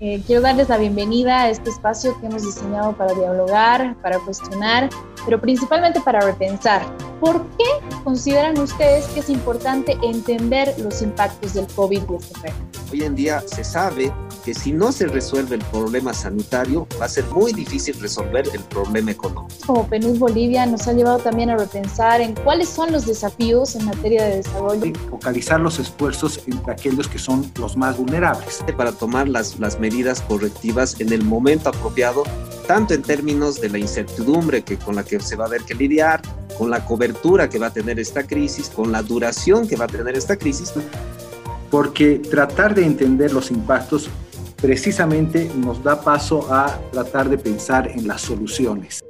Eh, quiero darles la bienvenida a este espacio que hemos diseñado para dialogar, para cuestionar, pero principalmente para repensar. ¿Por qué consideran ustedes que es importante entender los impactos del COVID-19? Hoy en día se sabe que si no se resuelve el problema sanitario, va a ser muy difícil resolver el problema económico. Como PNUD Bolivia nos ha llevado también a repensar en cuáles son los desafíos en materia de desarrollo. Focalizar los esfuerzos entre aquellos que son los más vulnerables. Para tomar las, las medidas correctivas en el momento apropiado, tanto en términos de la incertidumbre que, con la que se va a haber que lidiar, con la cobertura que va a tener esta crisis, con la duración que va a tener esta crisis. Porque tratar de entender los impactos precisamente nos da paso a tratar de pensar en las soluciones.